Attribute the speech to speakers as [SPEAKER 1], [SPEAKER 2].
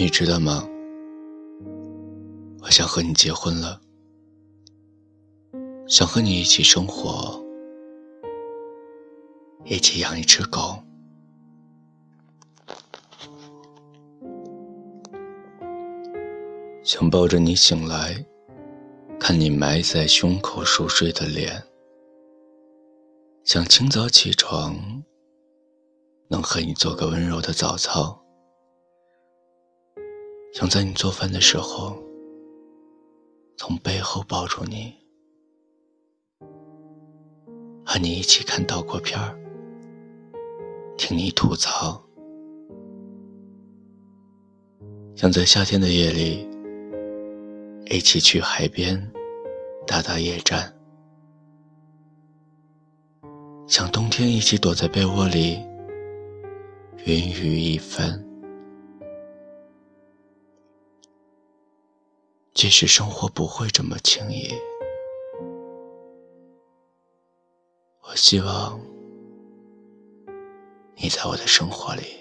[SPEAKER 1] 你知道吗？我想和你结婚了，想和你一起生活，一起养一只狗，想抱着你醒来，看你埋在胸口熟睡的脸，想清早起床，能和你做个温柔的早操。想在你做饭的时候，从背后抱住你，和你一起看岛国片儿，听你吐槽。想在夏天的夜里，一起去海边打打野战。想冬天一起躲在被窝里，云雨一番。即使生活不会这么轻易，我希望你在我的生活里。